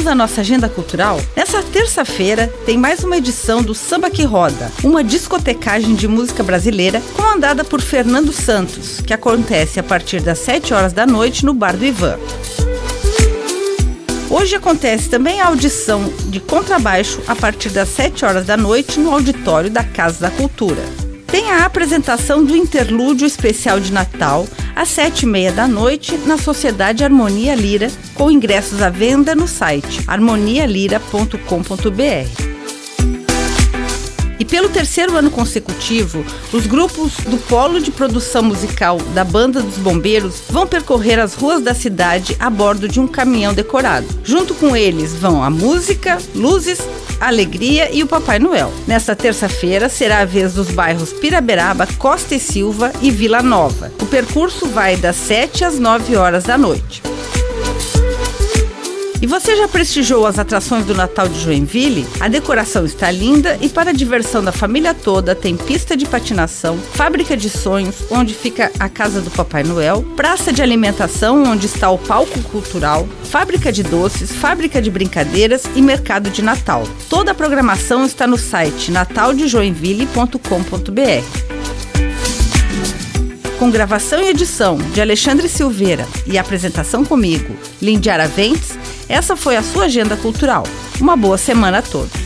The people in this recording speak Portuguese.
Vamos à nossa agenda cultural? Nessa terça-feira tem mais uma edição do Samba que Roda, uma discotecagem de música brasileira comandada por Fernando Santos, que acontece a partir das 7 horas da noite no Bar do Ivan. Hoje acontece também a audição de contrabaixo a partir das 7 horas da noite no auditório da Casa da Cultura. Tem a apresentação do interlúdio especial de Natal às sete e meia da noite na Sociedade Harmonia Lira, com ingressos à venda no site harmonialira.com.br. Pelo terceiro ano consecutivo, os grupos do Polo de Produção Musical da Banda dos Bombeiros vão percorrer as ruas da cidade a bordo de um caminhão decorado. Junto com eles vão a música, luzes, alegria e o Papai Noel. Nesta terça-feira será a vez dos bairros Piraberaba, Costa e Silva e Vila Nova. O percurso vai das 7 às 9 horas da noite. E você já prestigiou as atrações do Natal de Joinville? A decoração está linda e para a diversão da família toda tem pista de patinação, fábrica de sonhos, onde fica a casa do Papai Noel, praça de alimentação, onde está o palco cultural, fábrica de doces, fábrica de brincadeiras e mercado de Natal. Toda a programação está no site nataldejoinville.com.br com gravação e edição de Alexandre Silveira e apresentação comigo, Lindy Araventes, essa foi a sua agenda cultural. Uma boa semana a todos.